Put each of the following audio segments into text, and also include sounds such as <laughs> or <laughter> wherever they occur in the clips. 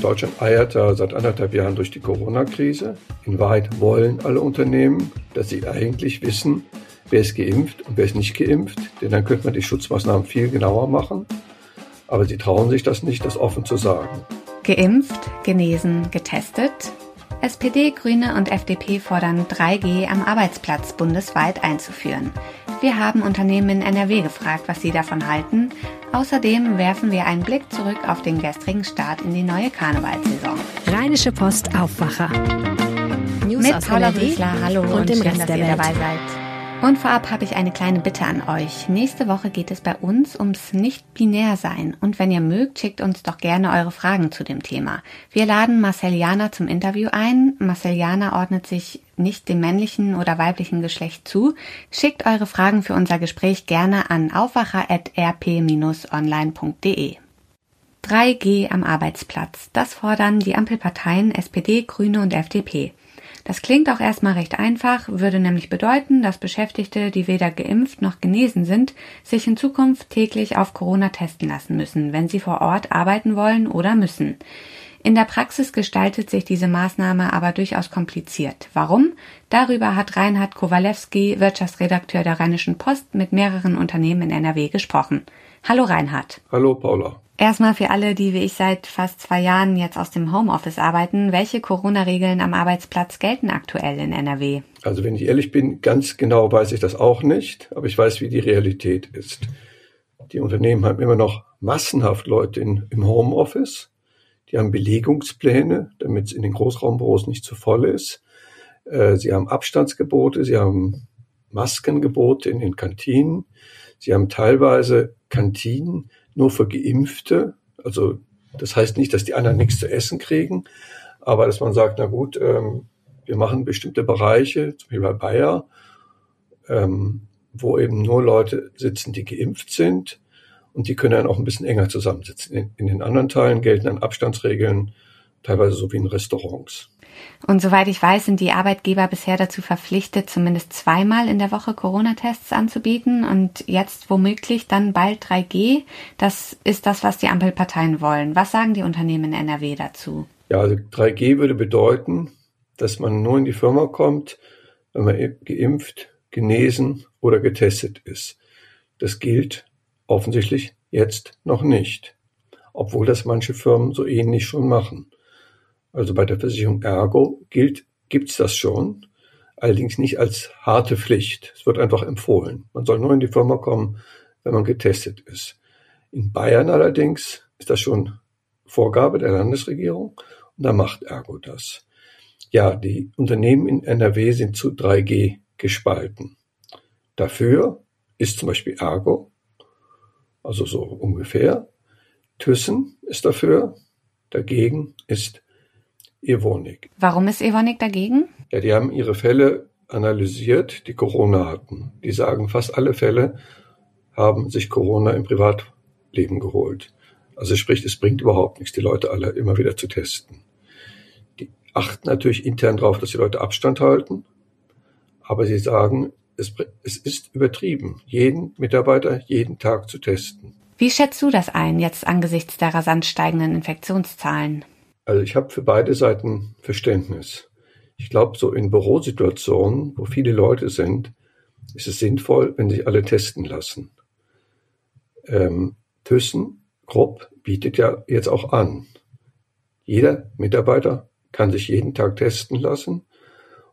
Deutschland eiert da seit anderthalb Jahren durch die Corona-Krise. In Wahrheit wollen alle Unternehmen, dass sie eigentlich wissen, wer ist geimpft und wer ist nicht geimpft, denn dann könnte man die Schutzmaßnahmen viel genauer machen. Aber sie trauen sich das nicht, das offen zu sagen. Geimpft, genesen, getestet. SPD, Grüne und FDP fordern 3G am Arbeitsplatz bundesweit einzuführen. Wir haben Unternehmen in NRW gefragt, was sie davon halten. Außerdem werfen wir einen Blick zurück auf den gestrigen Start in die neue Karnevalssaison. Rheinische Post Aufwacher. News Mit Paula Wiesler, hallo und, und dem schön, Rest dass ihr dabei seid. Und vorab habe ich eine kleine Bitte an euch. Nächste Woche geht es bei uns ums Nicht-Binär-Sein. Und wenn ihr mögt, schickt uns doch gerne eure Fragen zu dem Thema. Wir laden Marcel Jana zum Interview ein. Marcel Jana ordnet sich nicht dem männlichen oder weiblichen Geschlecht zu. Schickt eure Fragen für unser Gespräch gerne an aufwacher.rp-online.de. 3G am Arbeitsplatz. Das fordern die Ampelparteien SPD, Grüne und FDP. Das klingt auch erstmal recht einfach, würde nämlich bedeuten, dass Beschäftigte, die weder geimpft noch genesen sind, sich in Zukunft täglich auf Corona testen lassen müssen, wenn sie vor Ort arbeiten wollen oder müssen. In der Praxis gestaltet sich diese Maßnahme aber durchaus kompliziert. Warum? Darüber hat Reinhard Kowalewski, Wirtschaftsredakteur der Rheinischen Post, mit mehreren Unternehmen in NRW gesprochen. Hallo Reinhard. Hallo Paula. Erstmal für alle, die wie ich seit fast zwei Jahren jetzt aus dem Homeoffice arbeiten, welche Corona-Regeln am Arbeitsplatz gelten aktuell in NRW? Also wenn ich ehrlich bin, ganz genau weiß ich das auch nicht, aber ich weiß, wie die Realität ist. Die Unternehmen haben immer noch massenhaft Leute in, im Homeoffice. Die haben Belegungspläne, damit es in den Großraumbüros nicht zu voll ist. Äh, sie haben Abstandsgebote, sie haben Maskengebote in den Kantinen. Sie haben teilweise Kantinen, nur für Geimpfte. Also das heißt nicht, dass die anderen nichts zu essen kriegen, aber dass man sagt, na gut, ähm, wir machen bestimmte Bereiche, zum Beispiel bei Bayer, ähm, wo eben nur Leute sitzen, die geimpft sind und die können dann auch ein bisschen enger zusammensitzen. In, in den anderen Teilen gelten dann Abstandsregeln, teilweise so wie in Restaurants. Und soweit ich weiß, sind die Arbeitgeber bisher dazu verpflichtet, zumindest zweimal in der Woche Corona-Tests anzubieten und jetzt womöglich dann bald 3G. Das ist das, was die Ampelparteien wollen. Was sagen die Unternehmen in NRW dazu? Ja, also 3G würde bedeuten, dass man nur in die Firma kommt, wenn man geimpft, genesen oder getestet ist. Das gilt offensichtlich jetzt noch nicht, obwohl das manche Firmen so ähnlich schon machen. Also bei der Versicherung Ergo gilt, gibt's das schon, allerdings nicht als harte Pflicht. Es wird einfach empfohlen. Man soll nur in die Firma kommen, wenn man getestet ist. In Bayern allerdings ist das schon Vorgabe der Landesregierung und da macht Ergo das. Ja, die Unternehmen in NRW sind zu 3G gespalten. Dafür ist zum Beispiel Ergo, also so ungefähr. Thyssen ist dafür, dagegen ist Evonik. Warum ist Evonik dagegen? Ja, die haben ihre Fälle analysiert, die Corona hatten. Die sagen, fast alle Fälle haben sich Corona im Privatleben geholt. Also sprich, es bringt überhaupt nichts, die Leute alle immer wieder zu testen. Die achten natürlich intern darauf, dass die Leute Abstand halten, aber sie sagen, es, es ist übertrieben, jeden Mitarbeiter jeden Tag zu testen. Wie schätzt du das ein, jetzt angesichts der rasant steigenden Infektionszahlen? Also ich habe für beide Seiten Verständnis. Ich glaube, so in Bürosituationen, wo viele Leute sind, ist es sinnvoll, wenn sich alle testen lassen. Ähm, Thyssen Krupp bietet ja jetzt auch an. Jeder Mitarbeiter kann sich jeden Tag testen lassen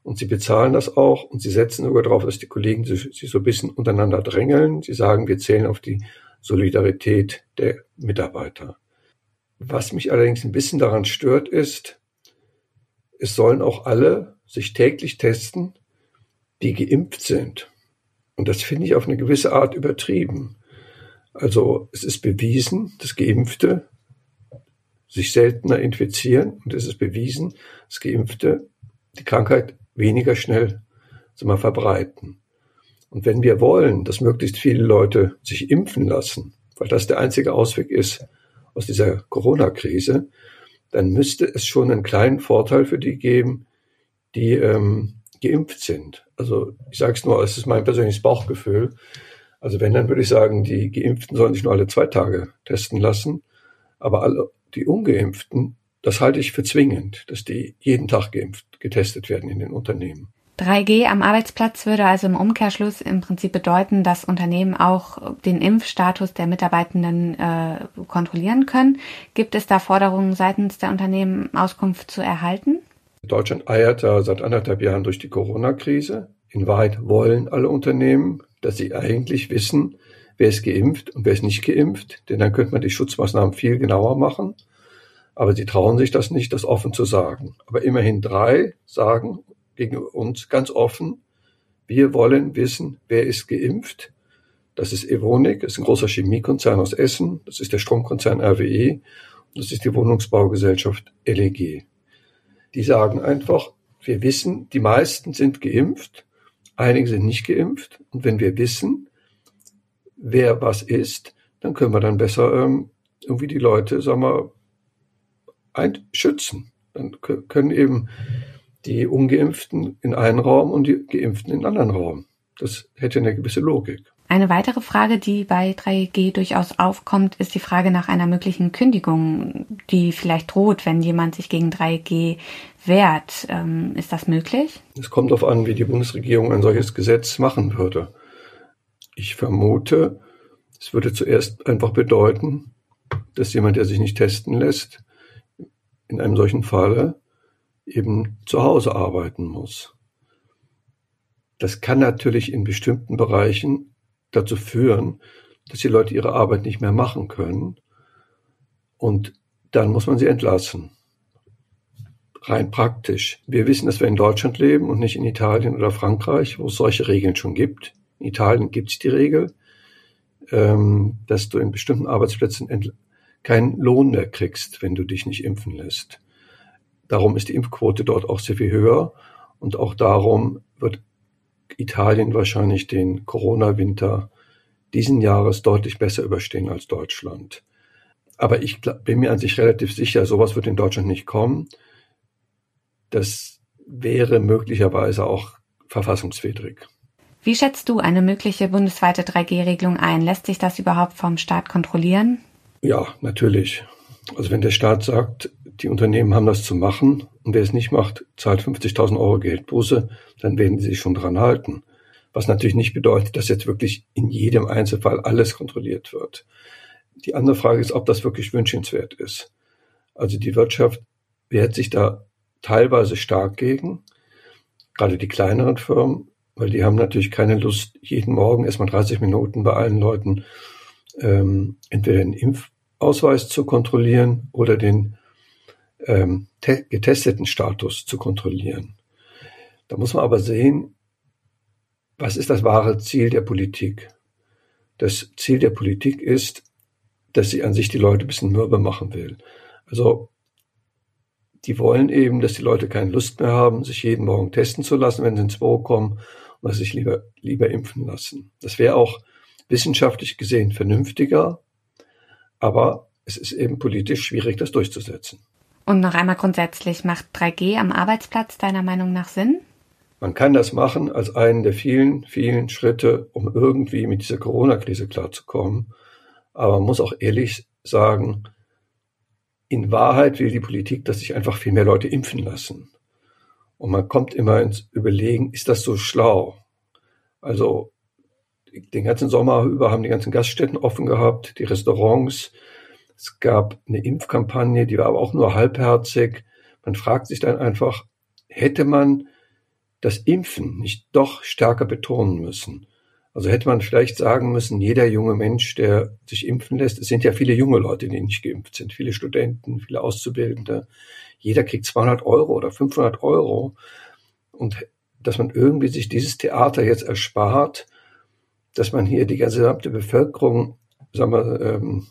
und sie bezahlen das auch und sie setzen sogar darauf, dass die Kollegen sich so ein bisschen untereinander drängeln. Sie sagen, wir zählen auf die Solidarität der Mitarbeiter. Was mich allerdings ein bisschen daran stört, ist, es sollen auch alle sich täglich testen, die geimpft sind. Und das finde ich auf eine gewisse Art übertrieben. Also es ist bewiesen, dass Geimpfte sich seltener infizieren und es ist bewiesen, dass Geimpfte die Krankheit weniger schnell wir, verbreiten. Und wenn wir wollen, dass möglichst viele Leute sich impfen lassen, weil das der einzige Ausweg ist aus dieser Corona-Krise, dann müsste es schon einen kleinen Vorteil für die geben, die ähm, geimpft sind. Also ich sage es nur, es ist mein persönliches Bauchgefühl. Also wenn, dann würde ich sagen, die Geimpften sollen sich nur alle zwei Tage testen lassen, aber alle die Ungeimpften, das halte ich für zwingend, dass die jeden Tag geimpft, getestet werden in den Unternehmen. 3G am Arbeitsplatz würde also im Umkehrschluss im Prinzip bedeuten, dass Unternehmen auch den Impfstatus der Mitarbeitenden äh, kontrollieren können. Gibt es da Forderungen seitens der Unternehmen, Auskunft zu erhalten? Deutschland eiert da seit anderthalb Jahren durch die Corona-Krise. In Wahrheit wollen alle Unternehmen, dass sie eigentlich wissen, wer ist geimpft und wer ist nicht geimpft, denn dann könnte man die Schutzmaßnahmen viel genauer machen. Aber sie trauen sich das nicht, das offen zu sagen. Aber immerhin drei sagen gegen uns ganz offen, wir wollen wissen, wer ist geimpft. Das ist Evonik, das ist ein großer Chemiekonzern aus Essen, das ist der Stromkonzern RWE und das ist die Wohnungsbaugesellschaft LEG. Die sagen einfach, wir wissen, die meisten sind geimpft, einige sind nicht geimpft und wenn wir wissen, wer was ist, dann können wir dann besser ähm, irgendwie die Leute, sagen wir, schützen. Dann können eben die Ungeimpften in einen Raum und die Geimpften in einen anderen Raum. Das hätte eine gewisse Logik. Eine weitere Frage, die bei 3G durchaus aufkommt, ist die Frage nach einer möglichen Kündigung, die vielleicht droht, wenn jemand sich gegen 3G wehrt. Ähm, ist das möglich? Es kommt darauf an, wie die Bundesregierung ein solches Gesetz machen würde. Ich vermute, es würde zuerst einfach bedeuten, dass jemand, der sich nicht testen lässt, in einem solchen Falle eben zu Hause arbeiten muss. Das kann natürlich in bestimmten Bereichen dazu führen, dass die Leute ihre Arbeit nicht mehr machen können. Und dann muss man sie entlassen. Rein praktisch. Wir wissen, dass wir in Deutschland leben und nicht in Italien oder Frankreich, wo es solche Regeln schon gibt. In Italien gibt es die Regel, ähm, dass du in bestimmten Arbeitsplätzen keinen Lohn mehr kriegst, wenn du dich nicht impfen lässt. Darum ist die Impfquote dort auch sehr viel höher und auch darum wird Italien wahrscheinlich den Corona-Winter diesen Jahres deutlich besser überstehen als Deutschland. Aber ich bin mir an sich relativ sicher, sowas wird in Deutschland nicht kommen. Das wäre möglicherweise auch verfassungswidrig. Wie schätzt du eine mögliche bundesweite 3G-Regelung ein? Lässt sich das überhaupt vom Staat kontrollieren? Ja, natürlich. Also wenn der Staat sagt, die Unternehmen haben das zu machen und wer es nicht macht, zahlt 50.000 Euro Geldbuße, dann werden sie sich schon dran halten. Was natürlich nicht bedeutet, dass jetzt wirklich in jedem Einzelfall alles kontrolliert wird. Die andere Frage ist, ob das wirklich wünschenswert ist. Also die Wirtschaft wehrt sich da teilweise stark gegen, gerade die kleineren Firmen, weil die haben natürlich keine Lust, jeden Morgen erstmal 30 Minuten bei allen Leuten ähm, entweder den Impfausweis zu kontrollieren oder den ähm, getesteten Status zu kontrollieren. Da muss man aber sehen, was ist das wahre Ziel der Politik? Das Ziel der Politik ist, dass sie an sich die Leute ein bisschen mürbe machen will. Also die wollen eben, dass die Leute keine Lust mehr haben, sich jeden Morgen testen zu lassen, wenn sie ins Büro kommen und sich lieber, lieber impfen lassen. Das wäre auch wissenschaftlich gesehen vernünftiger, aber es ist eben politisch schwierig, das durchzusetzen. Und noch einmal grundsätzlich, macht 3G am Arbeitsplatz deiner Meinung nach Sinn? Man kann das machen als einen der vielen, vielen Schritte, um irgendwie mit dieser Corona-Krise klarzukommen. Aber man muss auch ehrlich sagen, in Wahrheit will die Politik, dass sich einfach viel mehr Leute impfen lassen. Und man kommt immer ins Überlegen, ist das so schlau? Also den ganzen Sommer über haben die ganzen Gaststätten offen gehabt, die Restaurants, es gab eine Impfkampagne, die war aber auch nur halbherzig. Man fragt sich dann einfach, hätte man das Impfen nicht doch stärker betonen müssen? Also hätte man vielleicht sagen müssen, jeder junge Mensch, der sich impfen lässt, es sind ja viele junge Leute, die nicht geimpft sind, viele Studenten, viele Auszubildende, jeder kriegt 200 Euro oder 500 Euro. Und dass man irgendwie sich dieses Theater jetzt erspart, dass man hier die gesamte Bevölkerung sagen wir, ähm,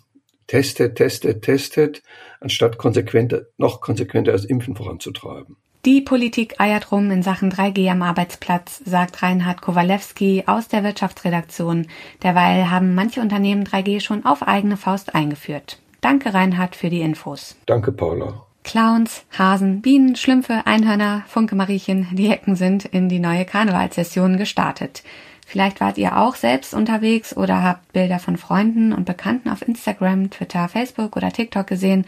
testet, testet, testet, anstatt konsequenter, noch konsequenter das Impfen voranzutreiben. Die Politik eiert rum in Sachen 3G am Arbeitsplatz, sagt Reinhard Kowalewski aus der Wirtschaftsredaktion. Derweil haben manche Unternehmen 3G schon auf eigene Faust eingeführt. Danke Reinhard für die Infos. Danke Paula. Clowns, Hasen, Bienen, Schlümpfe, Einhörner, Funke-Mariechen, die Hecken sind in die neue Karnevalssession gestartet. Vielleicht wart ihr auch selbst unterwegs oder habt Bilder von Freunden und Bekannten auf Instagram, Twitter, Facebook oder TikTok gesehen.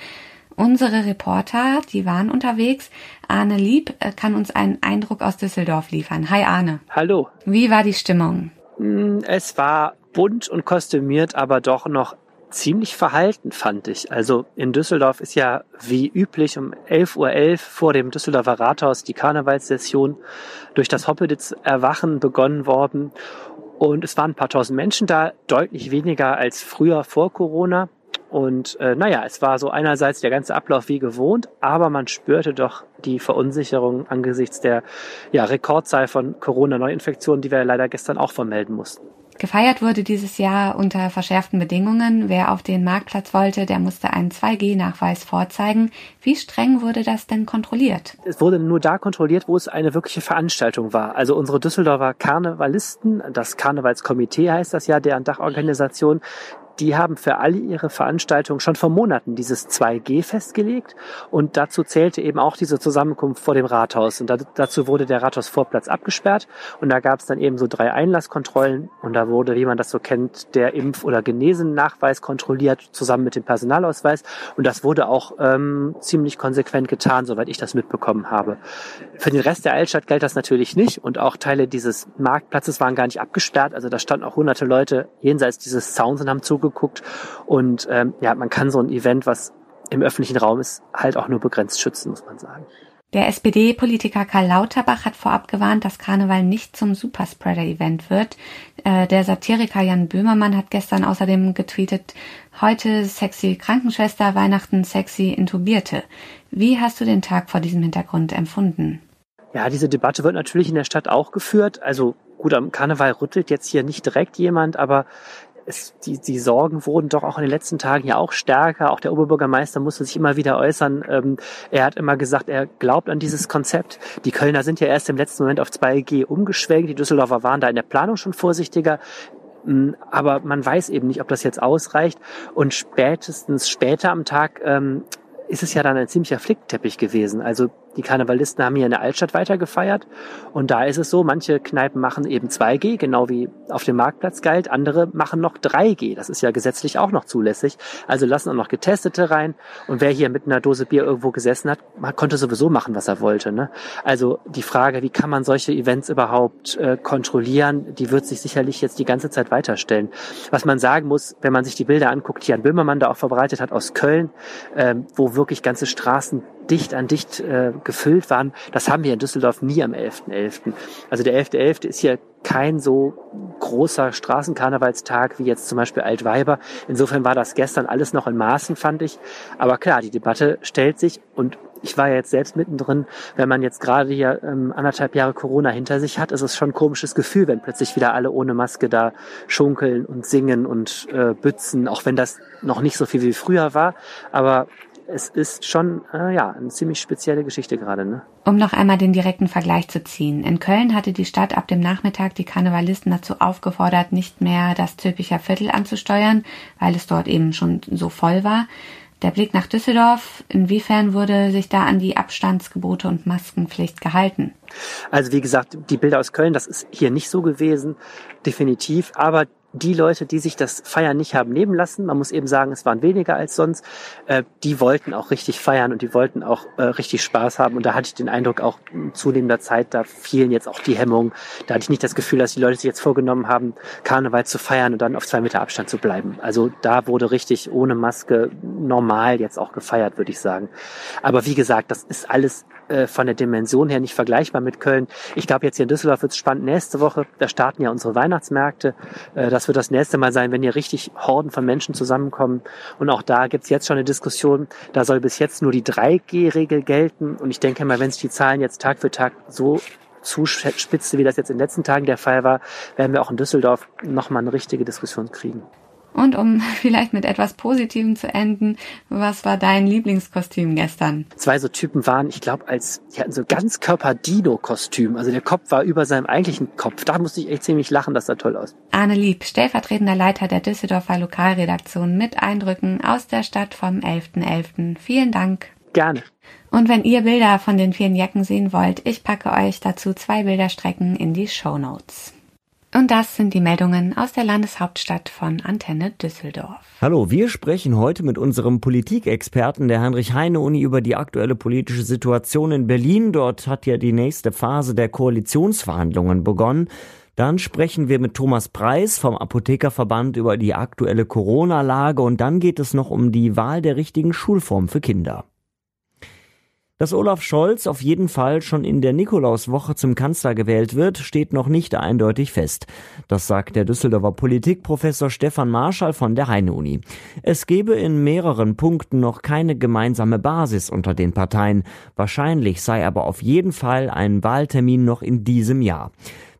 Unsere Reporter, die waren unterwegs. Arne Lieb äh, kann uns einen Eindruck aus Düsseldorf liefern. Hi Arne. Hallo. Wie war die Stimmung? Hm, es war bunt und kostümiert, aber doch noch ziemlich verhalten, fand ich. Also in Düsseldorf ist ja wie üblich um 11.11 Uhr .11 vor dem Düsseldorfer Rathaus die Karnevalssession durch das Hoppeditz Erwachen begonnen worden. Und es waren ein paar tausend Menschen da, deutlich weniger als früher vor Corona. Und äh, naja, es war so einerseits der ganze Ablauf wie gewohnt, aber man spürte doch die Verunsicherung angesichts der ja, Rekordzahl von Corona-Neuinfektionen, die wir leider gestern auch vermelden mussten. Gefeiert wurde dieses Jahr unter verschärften Bedingungen. Wer auf den Marktplatz wollte, der musste einen 2G-Nachweis vorzeigen. Wie streng wurde das denn kontrolliert? Es wurde nur da kontrolliert, wo es eine wirkliche Veranstaltung war. Also unsere Düsseldorfer Karnevalisten, das Karnevalskomitee heißt das ja, deren Dachorganisation, die haben für alle ihre Veranstaltungen schon vor Monaten dieses 2G festgelegt. Und dazu zählte eben auch diese Zusammenkunft vor dem Rathaus. Und dazu wurde der Rathausvorplatz abgesperrt. Und da gab es dann eben so drei Einlasskontrollen. Und da wurde, wie man das so kennt, der Impf- oder Genesen-Nachweis kontrolliert zusammen mit dem Personalausweis. Und das wurde auch ähm, ziemlich konsequent getan, soweit ich das mitbekommen habe. Für den Rest der Altstadt galt das natürlich nicht. Und auch Teile dieses Marktplatzes waren gar nicht abgesperrt, also da standen auch hunderte Leute jenseits dieses Zauns und haben zugeguckt geguckt. Und ähm, ja, man kann so ein Event, was im öffentlichen Raum ist, halt auch nur begrenzt schützen, muss man sagen. Der SPD-Politiker Karl Lauterbach hat vorab gewarnt, dass Karneval nicht zum Superspreader-Event wird. Äh, der Satiriker Jan Böhmermann hat gestern außerdem getweetet, heute sexy Krankenschwester, Weihnachten sexy Intubierte. Wie hast du den Tag vor diesem Hintergrund empfunden? Ja, diese Debatte wird natürlich in der Stadt auch geführt. Also gut, am Karneval rüttelt jetzt hier nicht direkt jemand, aber es, die, die Sorgen wurden doch auch in den letzten Tagen ja auch stärker. Auch der Oberbürgermeister musste sich immer wieder äußern. Ähm, er hat immer gesagt, er glaubt an dieses Konzept. Die Kölner sind ja erst im letzten Moment auf 2G umgeschwenkt. Die Düsseldorfer waren da in der Planung schon vorsichtiger. Mm, aber man weiß eben nicht, ob das jetzt ausreicht. Und spätestens später am Tag ähm, ist es ja dann ein ziemlicher Flickteppich gewesen. Also die Karnevalisten haben hier in der Altstadt weiter gefeiert. Und da ist es so, manche Kneipen machen eben 2G, genau wie auf dem Marktplatz galt. Andere machen noch 3G. Das ist ja gesetzlich auch noch zulässig. Also lassen auch noch Getestete rein. Und wer hier mit einer Dose Bier irgendwo gesessen hat, konnte sowieso machen, was er wollte. Ne? Also die Frage, wie kann man solche Events überhaupt äh, kontrollieren, die wird sich sicherlich jetzt die ganze Zeit weiterstellen. Was man sagen muss, wenn man sich die Bilder anguckt, die Jan Böhmermann da auch verbreitet hat aus Köln, äh, wo wirklich ganze Straßen dicht an dicht äh, gefüllt waren. Das haben wir in Düsseldorf nie am 11.11. .11. Also der 11.11. .11. ist hier kein so großer Straßenkarnevalstag wie jetzt zum Beispiel Altweiber. Insofern war das gestern alles noch in Maßen, fand ich. Aber klar, die Debatte stellt sich und ich war ja jetzt selbst mittendrin, wenn man jetzt gerade hier ähm, anderthalb Jahre Corona hinter sich hat, ist es schon ein komisches Gefühl, wenn plötzlich wieder alle ohne Maske da schunkeln und singen und äh, bützen, auch wenn das noch nicht so viel wie früher war. Aber es ist schon äh, ja eine ziemlich spezielle Geschichte gerade. Ne? Um noch einmal den direkten Vergleich zu ziehen. In Köln hatte die Stadt ab dem Nachmittag die Karnevalisten dazu aufgefordert, nicht mehr das Zülpicher Viertel anzusteuern, weil es dort eben schon so voll war. Der Blick nach Düsseldorf, inwiefern wurde sich da an die Abstandsgebote und Maskenpflicht gehalten? Also wie gesagt, die Bilder aus Köln, das ist hier nicht so gewesen, definitiv. Aber die Leute, die sich das Feiern nicht haben nehmen lassen, man muss eben sagen, es waren weniger als sonst, äh, die wollten auch richtig feiern und die wollten auch äh, richtig Spaß haben. Und da hatte ich den Eindruck, auch zunehmender Zeit, da fielen jetzt auch die Hemmungen. Da hatte ich nicht das Gefühl, dass die Leute sich jetzt vorgenommen haben, Karneval zu feiern und dann auf zwei Meter Abstand zu bleiben. Also da wurde richtig ohne Maske normal jetzt auch gefeiert, würde ich sagen. Aber wie gesagt, das ist alles äh, von der Dimension her nicht vergleichbar mit Köln. Ich glaube, jetzt hier in Düsseldorf wird es spannend. Nächste Woche, da starten ja unsere Weihnachtsmärkte. Äh, das wird das nächste Mal sein, wenn hier richtig Horden von Menschen zusammenkommen. Und auch da gibt's jetzt schon eine Diskussion. Da soll bis jetzt nur die 3G-Regel gelten. Und ich denke mal, wenn sich die Zahlen jetzt Tag für Tag so zuspitze, wie das jetzt in den letzten Tagen der Fall war, werden wir auch in Düsseldorf nochmal eine richtige Diskussion kriegen. Und um <laughs> vielleicht mit etwas Positivem zu enden, was war dein Lieblingskostüm gestern? Zwei so Typen waren, ich glaube, als die hatten so Ganzkörper-Dino-Kostüm. Also der Kopf war über seinem eigentlichen Kopf. Da musste ich echt ziemlich lachen, das sah toll aus. Arne Lieb, stellvertretender Leiter der Düsseldorfer Lokalredaktion mit Eindrücken aus der Stadt vom 11.11. .11. Vielen Dank. Gerne. Und wenn ihr Bilder von den vielen Jacken sehen wollt, ich packe euch dazu zwei Bilderstrecken in die Show Notes. Und das sind die Meldungen aus der Landeshauptstadt von Antenne Düsseldorf. Hallo, wir sprechen heute mit unserem Politikexperten der Heinrich-Heine-Uni über die aktuelle politische Situation in Berlin. Dort hat ja die nächste Phase der Koalitionsverhandlungen begonnen. Dann sprechen wir mit Thomas Preis vom Apothekerverband über die aktuelle Corona-Lage und dann geht es noch um die Wahl der richtigen Schulform für Kinder. Dass Olaf Scholz auf jeden Fall schon in der Nikolauswoche zum Kanzler gewählt wird, steht noch nicht eindeutig fest. Das sagt der Düsseldorfer Politikprofessor Stefan Marschall von der Heine-Uni. Es gebe in mehreren Punkten noch keine gemeinsame Basis unter den Parteien. Wahrscheinlich sei aber auf jeden Fall ein Wahltermin noch in diesem Jahr.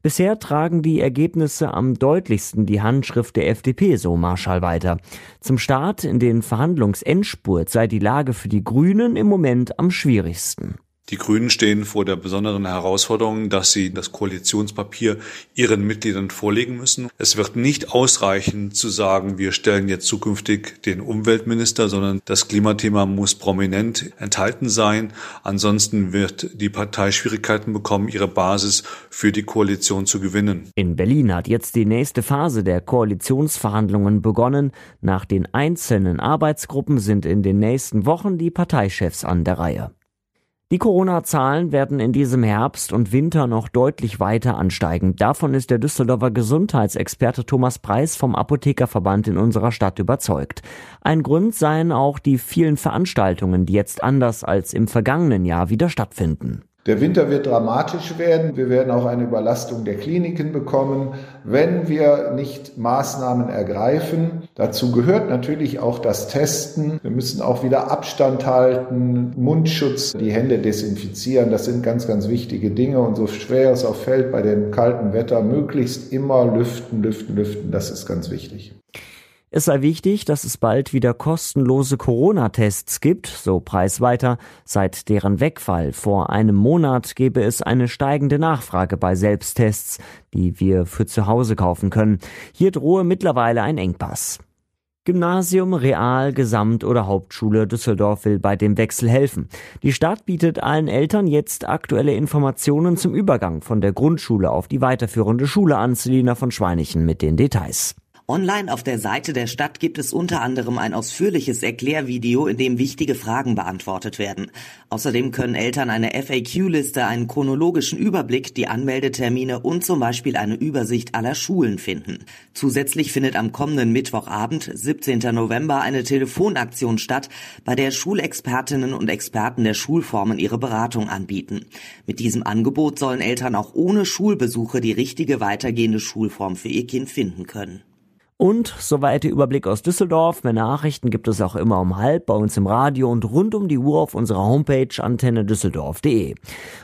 Bisher tragen die Ergebnisse am deutlichsten die Handschrift der FDP, so Marschall weiter. Zum Start in den Verhandlungsendspurt sei die Lage für die Grünen im Moment am schwierigsten. Die Grünen stehen vor der besonderen Herausforderung, dass sie das Koalitionspapier ihren Mitgliedern vorlegen müssen. Es wird nicht ausreichen zu sagen, wir stellen jetzt zukünftig den Umweltminister, sondern das Klimathema muss prominent enthalten sein. Ansonsten wird die Partei Schwierigkeiten bekommen, ihre Basis für die Koalition zu gewinnen. In Berlin hat jetzt die nächste Phase der Koalitionsverhandlungen begonnen. Nach den einzelnen Arbeitsgruppen sind in den nächsten Wochen die Parteichefs an der Reihe. Die Corona-Zahlen werden in diesem Herbst und Winter noch deutlich weiter ansteigen. Davon ist der Düsseldorfer Gesundheitsexperte Thomas Preis vom Apothekerverband in unserer Stadt überzeugt. Ein Grund seien auch die vielen Veranstaltungen, die jetzt anders als im vergangenen Jahr wieder stattfinden. Der Winter wird dramatisch werden. Wir werden auch eine Überlastung der Kliniken bekommen, wenn wir nicht Maßnahmen ergreifen. Dazu gehört natürlich auch das Testen. Wir müssen auch wieder Abstand halten, Mundschutz, die Hände desinfizieren. Das sind ganz, ganz wichtige Dinge. Und so schwer es auch fällt bei dem kalten Wetter, möglichst immer lüften, lüften, lüften. Das ist ganz wichtig. Es sei wichtig, dass es bald wieder kostenlose Corona-Tests gibt, so Preis weiter. Seit deren Wegfall vor einem Monat gebe es eine steigende Nachfrage bei Selbsttests, die wir für zu Hause kaufen können. Hier drohe mittlerweile ein Engpass. Gymnasium, Real, Gesamt oder Hauptschule Düsseldorf will bei dem Wechsel helfen. Die Stadt bietet allen Eltern jetzt aktuelle Informationen zum Übergang von der Grundschule auf die weiterführende Schule an. Selina von Schweinichen mit den Details. Online auf der Seite der Stadt gibt es unter anderem ein ausführliches Erklärvideo, in dem wichtige Fragen beantwortet werden. Außerdem können Eltern eine FAQ-Liste, einen chronologischen Überblick, die Anmeldetermine und zum Beispiel eine Übersicht aller Schulen finden. Zusätzlich findet am kommenden Mittwochabend, 17. November, eine Telefonaktion statt, bei der Schulexpertinnen und Experten der Schulformen ihre Beratung anbieten. Mit diesem Angebot sollen Eltern auch ohne Schulbesuche die richtige weitergehende Schulform für ihr Kind finden können. Und soweit der Überblick aus Düsseldorf. Mehr Nachrichten gibt es auch immer um halb bei uns im Radio und rund um die Uhr auf unserer Homepage antennedüsseldorf.de.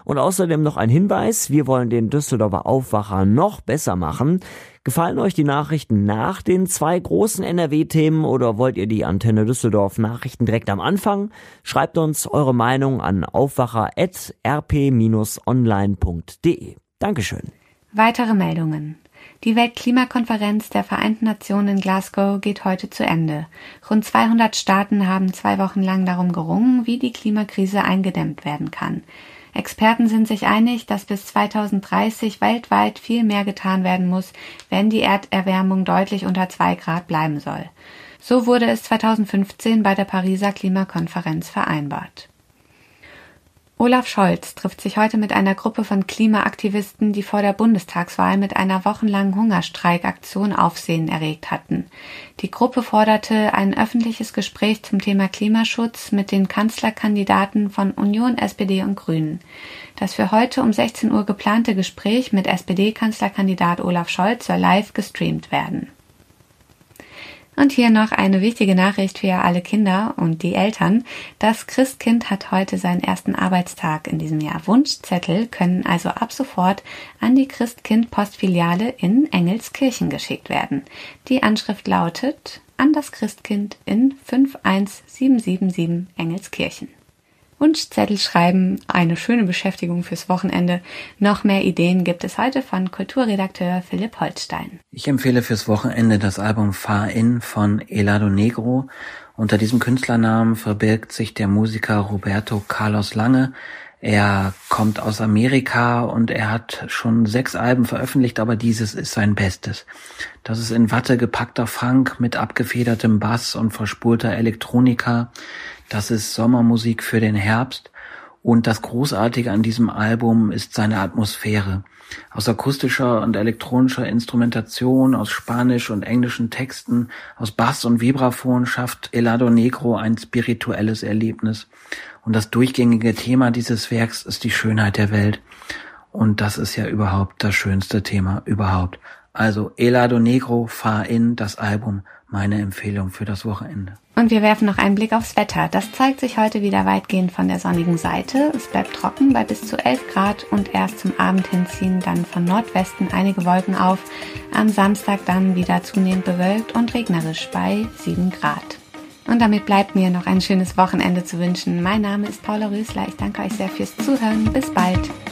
Und außerdem noch ein Hinweis. Wir wollen den Düsseldorfer Aufwacher noch besser machen. Gefallen euch die Nachrichten nach den zwei großen NRW-Themen oder wollt ihr die Antenne Düsseldorf Nachrichten direkt am Anfang? Schreibt uns eure Meinung an aufwacher.rp-online.de. Dankeschön. Weitere Meldungen. Die Weltklimakonferenz der Vereinten Nationen in Glasgow geht heute zu Ende. Rund 200 Staaten haben zwei Wochen lang darum gerungen, wie die Klimakrise eingedämmt werden kann. Experten sind sich einig, dass bis 2030 weltweit viel mehr getan werden muss, wenn die Erderwärmung deutlich unter zwei Grad bleiben soll. So wurde es 2015 bei der Pariser Klimakonferenz vereinbart. Olaf Scholz trifft sich heute mit einer Gruppe von Klimaaktivisten, die vor der Bundestagswahl mit einer wochenlangen Hungerstreikaktion Aufsehen erregt hatten. Die Gruppe forderte ein öffentliches Gespräch zum Thema Klimaschutz mit den Kanzlerkandidaten von Union, SPD und Grünen. Das für heute um 16 Uhr geplante Gespräch mit SPD-Kanzlerkandidat Olaf Scholz soll live gestreamt werden. Und hier noch eine wichtige Nachricht für alle Kinder und die Eltern. Das Christkind hat heute seinen ersten Arbeitstag in diesem Jahr. Wunschzettel können also ab sofort an die Christkind-Postfiliale in Engelskirchen geschickt werden. Die Anschrift lautet an das Christkind in 51777 Engelskirchen. Wunschzettel schreiben, eine schöne Beschäftigung fürs Wochenende. Noch mehr Ideen gibt es heute von Kulturredakteur Philipp Holstein. Ich empfehle fürs Wochenende das Album Far In von Elado Negro. Unter diesem Künstlernamen verbirgt sich der Musiker Roberto Carlos Lange. Er kommt aus Amerika und er hat schon sechs Alben veröffentlicht, aber dieses ist sein Bestes. Das ist in Watte gepackter Funk mit abgefedertem Bass und verspulter Elektronika. Das ist Sommermusik für den Herbst. Und das Großartige an diesem Album ist seine Atmosphäre. Aus akustischer und elektronischer Instrumentation, aus spanisch und englischen Texten, aus Bass und Vibraphon schafft Elado Negro ein spirituelles Erlebnis. Und das durchgängige Thema dieses Werks ist die Schönheit der Welt. Und das ist ja überhaupt das schönste Thema überhaupt. Also Elado Negro, Fahr in, das Album, meine Empfehlung für das Wochenende. Und wir werfen noch einen Blick aufs Wetter. Das zeigt sich heute wieder weitgehend von der sonnigen Seite. Es bleibt trocken bei bis zu 11 Grad und erst zum Abend hin ziehen dann von Nordwesten einige Wolken auf. Am Samstag dann wieder zunehmend bewölkt und regnerisch bei 7 Grad. Und damit bleibt mir noch ein schönes Wochenende zu wünschen. Mein Name ist Paula Rösler. Ich danke euch sehr fürs Zuhören. Bis bald.